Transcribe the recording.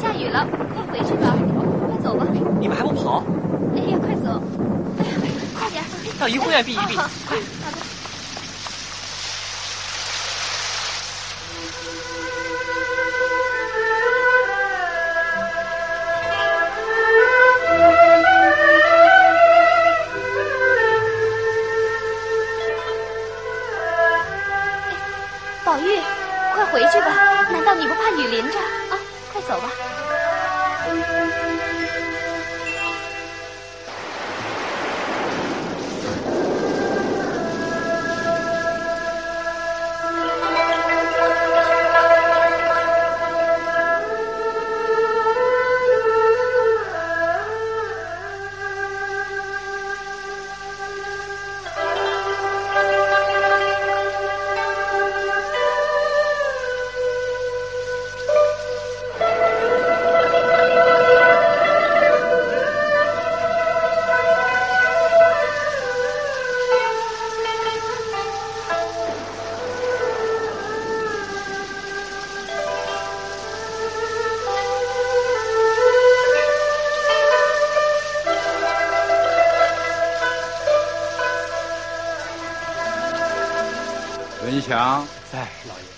下雨了，快回去吧，快走吧。你们还不跑？哎呀，快走！哎呀，快点！到怡红院避一避。好，好的。宝玉，快回去吧！难道你不怕雨淋着啊？走吧。文祥，在，老爷。